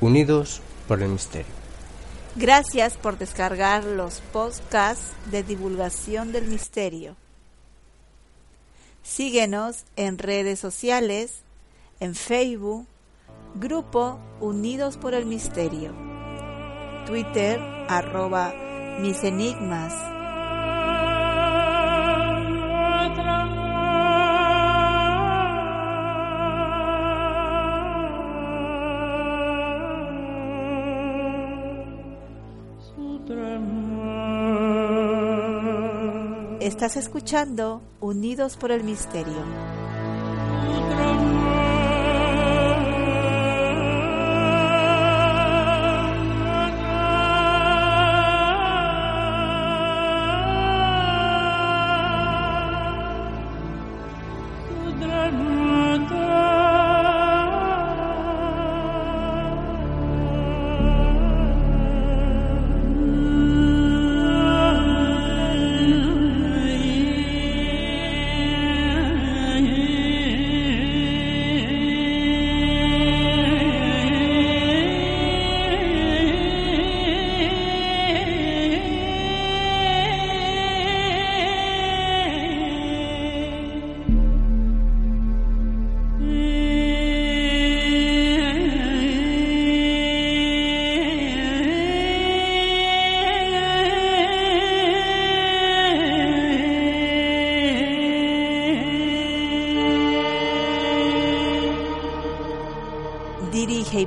Unidos por el misterio. Gracias por descargar los podcasts de divulgación del misterio. Síguenos en redes sociales, en Facebook, Grupo Unidos por el Misterio, Twitter, arroba mis enigmas. Escuchando Unidos por el Misterio.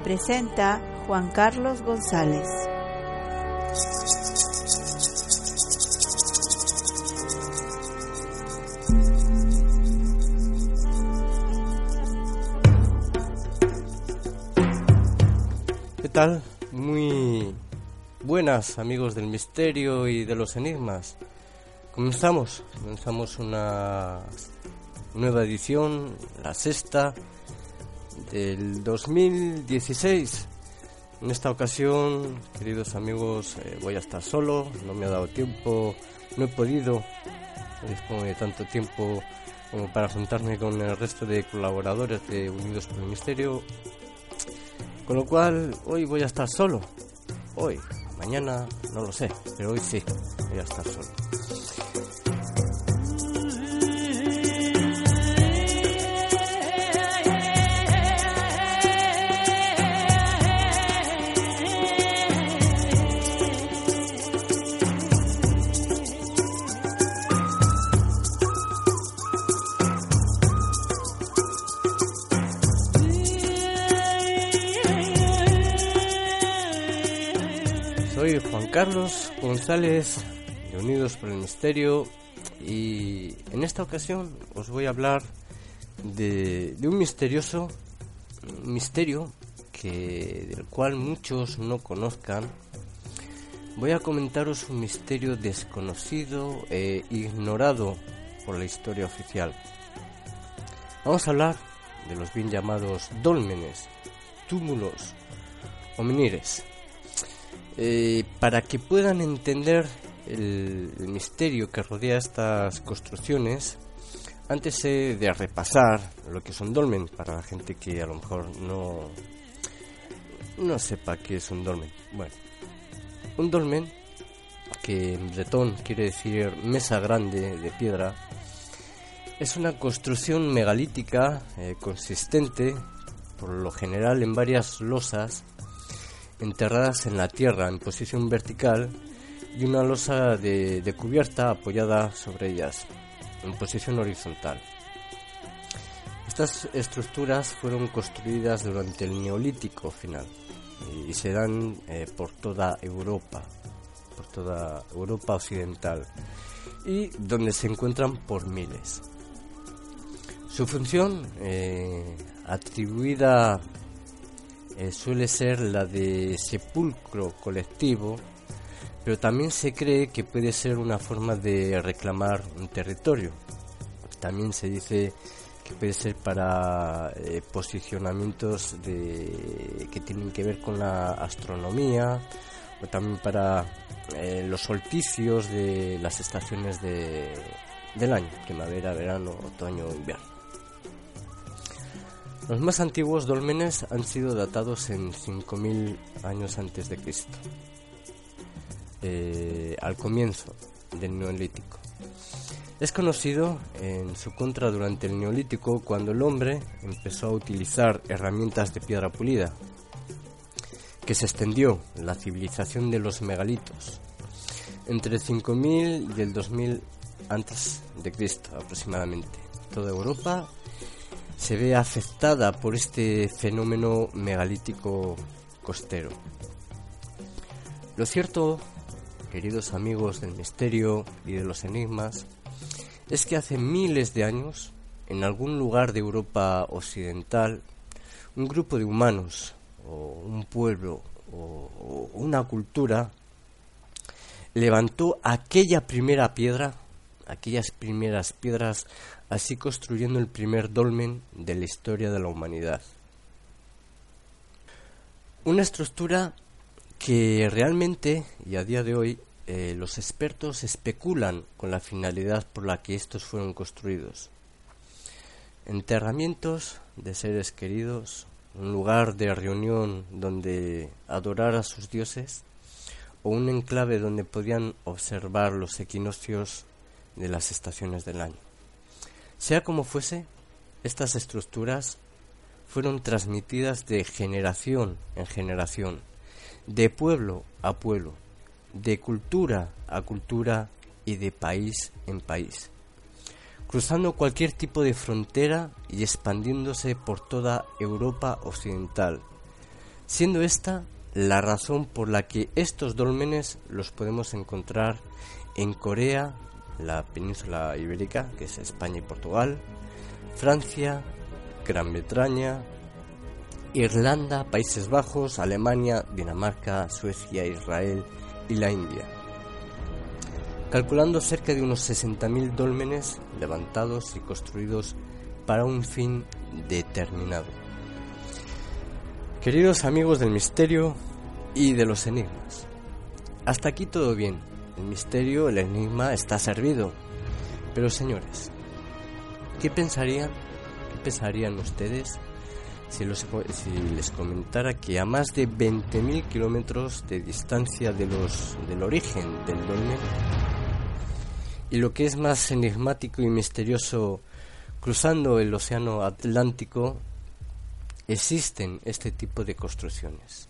Presenta Juan Carlos González. ¿Qué tal? Muy buenas amigos del misterio y de los enigmas. Comenzamos, comenzamos una nueva edición, la sexta del 2016. En esta ocasión, queridos amigos, eh, voy a estar solo, no me ha dado tiempo, no he podido, no dispongo de tanto tiempo como para juntarme con el resto de colaboradores de Unidos por el Misterio. Con lo cual, hoy voy a estar solo. Hoy, mañana, no lo sé, pero hoy sí, voy a estar solo. Soy Juan Carlos González de Unidos por el Misterio y en esta ocasión os voy a hablar de, un misterioso misterio que del cual muchos no conozcan. Voy a comentaros un misterio desconocido e ignorado por la historia oficial. Vamos a hablar de los bien llamados dólmenes, túmulos o menires. Eh, para que puedan entender el, el, misterio que rodea estas construcciones, antes eh, de repasar lo que son dolmen, para la gente que a lo mejor no, no sepa qué es un dolmen. Bueno, un dolmen, que en bretón quiere decir mesa grande de piedra, es una construcción megalítica eh, consistente, por lo general en varias losas, enterradas en la tierra en posición vertical y una losa de, cubierta apoyada sobre ellas en posición horizontal. Estas estructuras fueron construidas durante el Neolítico final y, y se dan eh, por toda Europa, por toda Europa occidental y donde se encuentran por miles. Su función, eh, atribuida eh, suele ser la de sepulcro colectivo, pero también se cree que puede ser una forma de reclamar un territorio. También se dice que puede ser para eh, posicionamientos de, que tienen que ver con la astronomía o también para eh, los solsticios de las estaciones de, del año, primavera, verano, otoño, invierno. Los más antiguos dólmenes han sido datados en 5.000 años antes de Cristo, eh, al comienzo del Neolítico. Es conocido en su contra durante el Neolítico cuando el hombre empezó a utilizar herramientas de piedra pulida, que se extendió la civilización de los megalitos entre el 5000 y el 2000 antes de Cristo aproximadamente. Toda Europa se ve afectada por este fenómeno megalítico costero. Lo cierto, queridos amigos del misterio y de los enigmas, es que hace miles de años, en algún lugar de Europa occidental, un grupo de humanos, o un pueblo, o, una cultura, levantó aquella primera piedra, aquellas primeras piedras, así construyendo el primer dolmen de la historia de la humanidad. Una estructura que realmente, y a día de hoy, eh, los expertos especulan con la finalidad por la que estos fueron construidos. Enterramientos de seres queridos, un lugar de reunión donde adorar a sus dioses, o un enclave donde podían observar los equinoccios de las estaciones del año. Sea como fuese, estas estructuras fueron transmitidas de generación en generación, de pueblo a pueblo, de cultura a cultura y de país en país, cruzando cualquier tipo de frontera y expandiéndose por toda Europa occidental, siendo esta la razón por la que estos dólmenes los podemos encontrar en Corea, la península ibérica, que es España y Portugal, Francia, Gran Bretaña, Irlanda, Países Bajos, Alemania, Dinamarca, Suecia, Israel, y la India, calculando cerca de unos 60.000 dólmenes levantados y construidos para un fin determinado. Queridos amigos del misterio y de los enigmas, hasta aquí todo bien. El misterio, el enigma está servido. Pero señores, ¿qué pensarían? ¿Qué pensarían ustedes si, les comentara que a más de 20.000 kilómetros de distancia de los, del origen del dolmen, y lo que es más enigmático y misterioso, cruzando el océano Atlántico, existen este tipo de construcciones.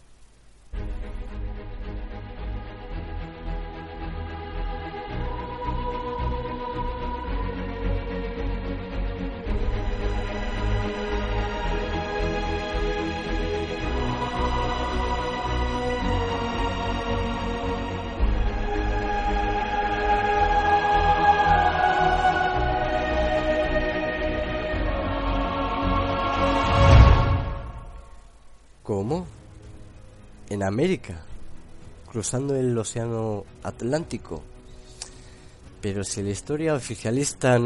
América, cruzando el Océano Atlántico. Pero si la historia oficialista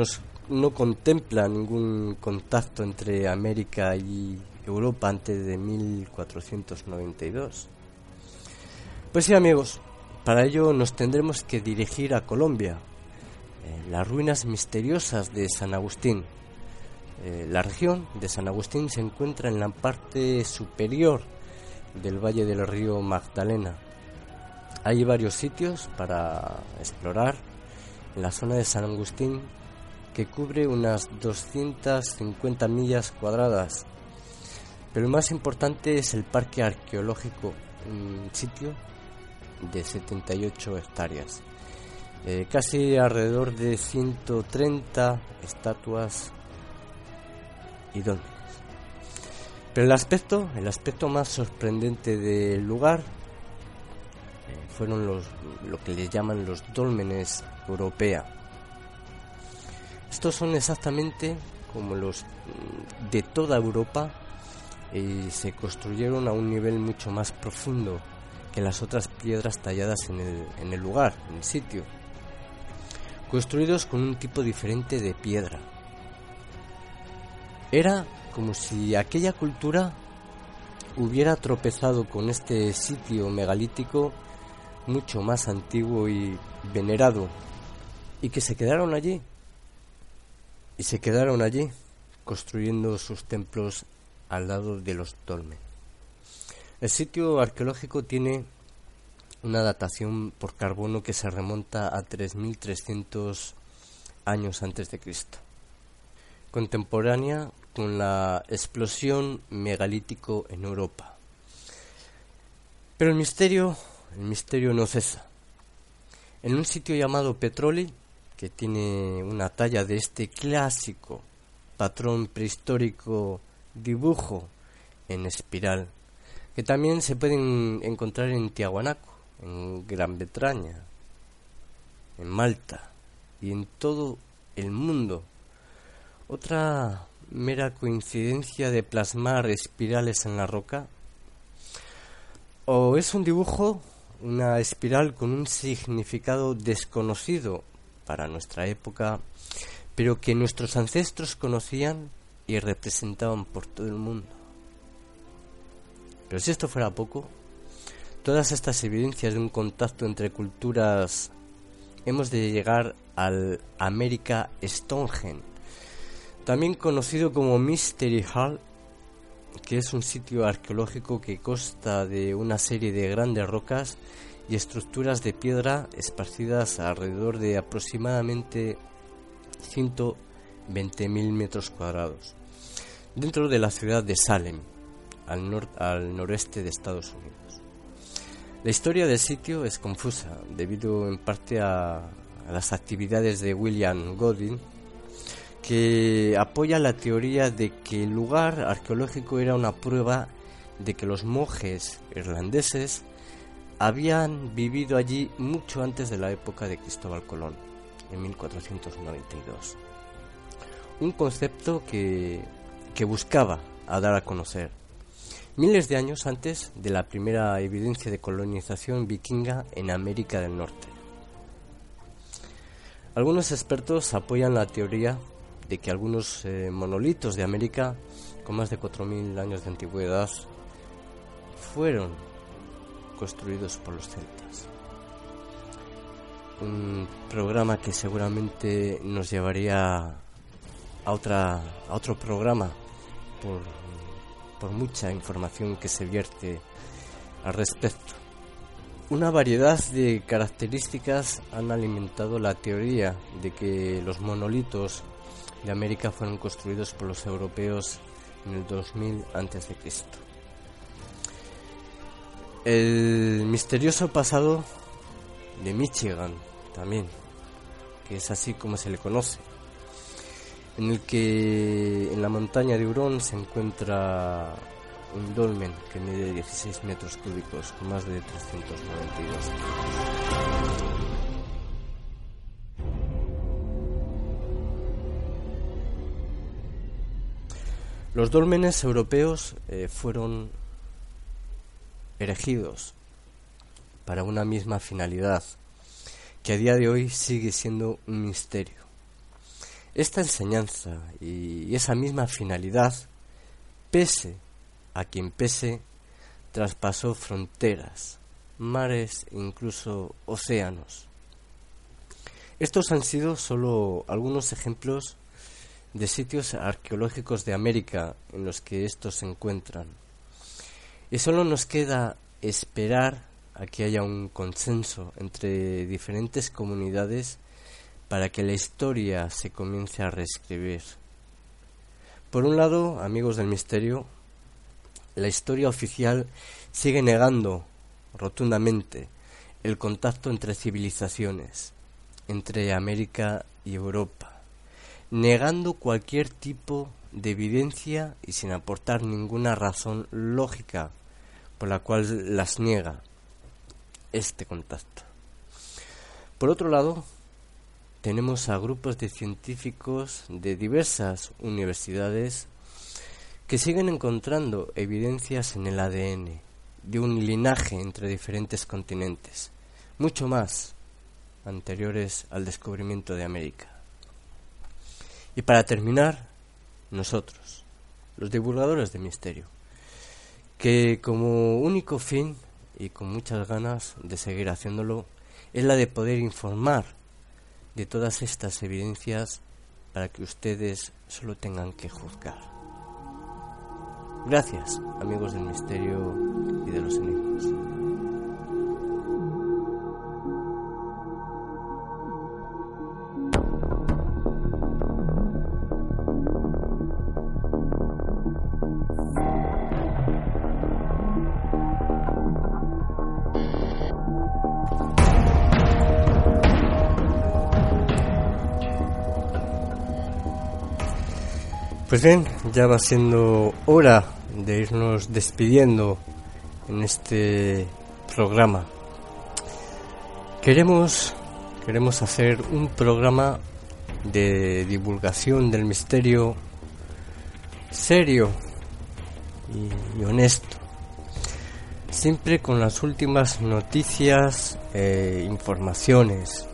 no contempla ningún contacto entre América y Europa antes de 1492. Pues sí, amigos, para ello nos tendremos que dirigir a Colombia, las ruinas misteriosas de San Agustín, eh, la región de San Agustín se encuentra en la parte superior del valle del río Magdalena. Hay varios sitios para explorar en la zona de San Agustín que cubre unas 250 millas cuadradas. Pero lo más importante es el parque arqueológico, un sitio de 78 hectáreas. Eh, casi alrededor de 130 estatuas pero el aspecto, el aspecto más sorprendente del lugar eh, fueron los, lo que le llaman los dólmenes europea. Estos son exactamente como los mm, de toda Europa, y se construyeron a un nivel mucho más profundo que las otras piedras talladas en el, en el lugar, en el sitio, construidos con un tipo diferente de piedra. Era como si aquella cultura hubiera tropezado con este sitio megalítico mucho más antiguo y venerado y que se quedaron allí y se quedaron allí construyendo sus templos al lado de los dolmen. El sitio arqueológico tiene una datación por carbono que se remonta a 3.300 años antes de Cristo, contemporánea con la explosión megalítico en Europa. Pero el misterio, el misterio no cesa. En un sitio llamado Petroli, que tiene una talla de este clásico patrón prehistórico dibujo en espiral, que también se pueden encontrar en Tiahuanaco, en Gran Bretaña, en Malta y en todo el mundo. Otra mera coincidencia de plasmar espirales en la roca? ¿O es un dibujo, una espiral con un significado desconocido para nuestra época, pero que nuestros ancestros conocían y representaban por todo el mundo? Pero si esto fuera poco, todas estas evidencias de un contacto entre culturas hemos de llegar al América Stonehenge, también conocido como Mystery Hall, que es un sitio arqueológico que consta de una serie de grandes rocas y estructuras de piedra esparcidas alrededor de aproximadamente 120.000 metros cuadrados, dentro de la ciudad de Salem, al, al noreste de Estados Unidos. La historia del sitio es confusa, debido en parte a, a las actividades de William Godwin, que apoya la teoría de que el lugar arqueológico era una prueba de que los monjes irlandeses habían vivido allí mucho antes de la época de Cristóbal Colón, en 1492. Un concepto que, que buscaba dar a conocer miles de años antes de la primera evidencia de colonización vikinga en América del Norte. Algunos expertos apoyan la teoría de que algunos eh, monolitos de América con más de 4.000 años de antigüedad fueron construidos por los celtas. Un programa que seguramente nos llevaría a, otra, a otro programa por, por mucha información que se vierte al respecto. Una variedad de características han alimentado la teoría de que los monolitos de América fueron construidos por los europeos en el 2000 a.C. El misterioso pasado de Michigan también, que es así como se le conoce, en el que en la montaña de Hurón se encuentra un dolmen que mide 16 metros cúbicos más de 392 Los dólmenes europeos eh, fueron erigidos para una misma finalidad, que a día de hoy sigue siendo un misterio. Esta enseñanza y esa misma finalidad, pese a quien pese, traspasó fronteras, mares e incluso océanos. Estos han sido solo algunos ejemplos de sitios arqueológicos de América en los que estos se encuentran. Y solo nos queda esperar a que haya un consenso entre diferentes comunidades para que la historia se comience a reescribir. Por un lado, amigos del misterio, la historia oficial sigue negando rotundamente el contacto entre civilizaciones, entre América y Europa negando cualquier tipo de evidencia y sin aportar ninguna razón lógica por la cual las niega este contacto. Por otro lado, tenemos a grupos de científicos de diversas universidades que siguen encontrando evidencias en el ADN de un linaje entre diferentes continentes, mucho más anteriores al descubrimiento de América. Y para terminar, nosotros, los divulgadores de misterio, que como único fin y con muchas ganas de seguir haciéndolo es la de poder informar de todas estas evidencias para que ustedes solo tengan que juzgar. Gracias, amigos del misterio y de los enigmas. Pues bien, ya va siendo hora de irnos despidiendo en este programa. Queremos queremos hacer un programa de divulgación del misterio serio y, honesto. Siempre con las últimas noticias e informaciones.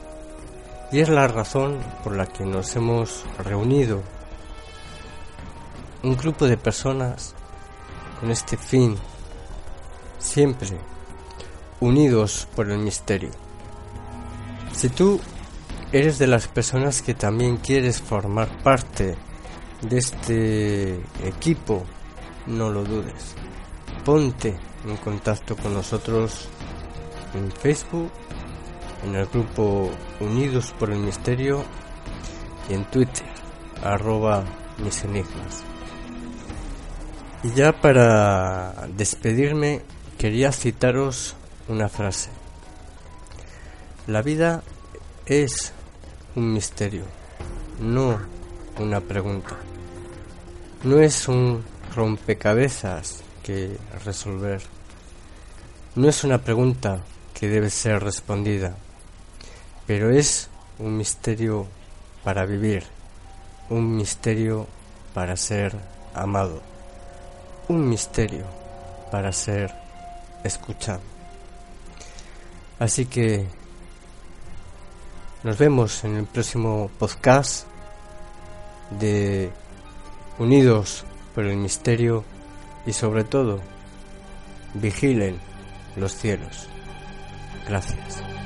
Y es la razón por la que nos hemos reunido un grupo de personas con este fin, siempre unidos por el misterio. Si tú eres de las personas que también quieres formar parte de este equipo, no lo dudes. Ponte en contacto con nosotros en Facebook, en el grupo Unidos por el Misterio y en Twitter, arroba mis enigmas. Y ya para despedirme quería citaros una frase. La vida es un misterio, no una pregunta. No es un rompecabezas que resolver. No es una pregunta que debe ser respondida, pero es un misterio para vivir, un misterio para ser amado un misterio para ser escuchado. Así que nos vemos en el próximo podcast de Unidos por el Misterio y sobre todo, vigilen los cielos. Gracias.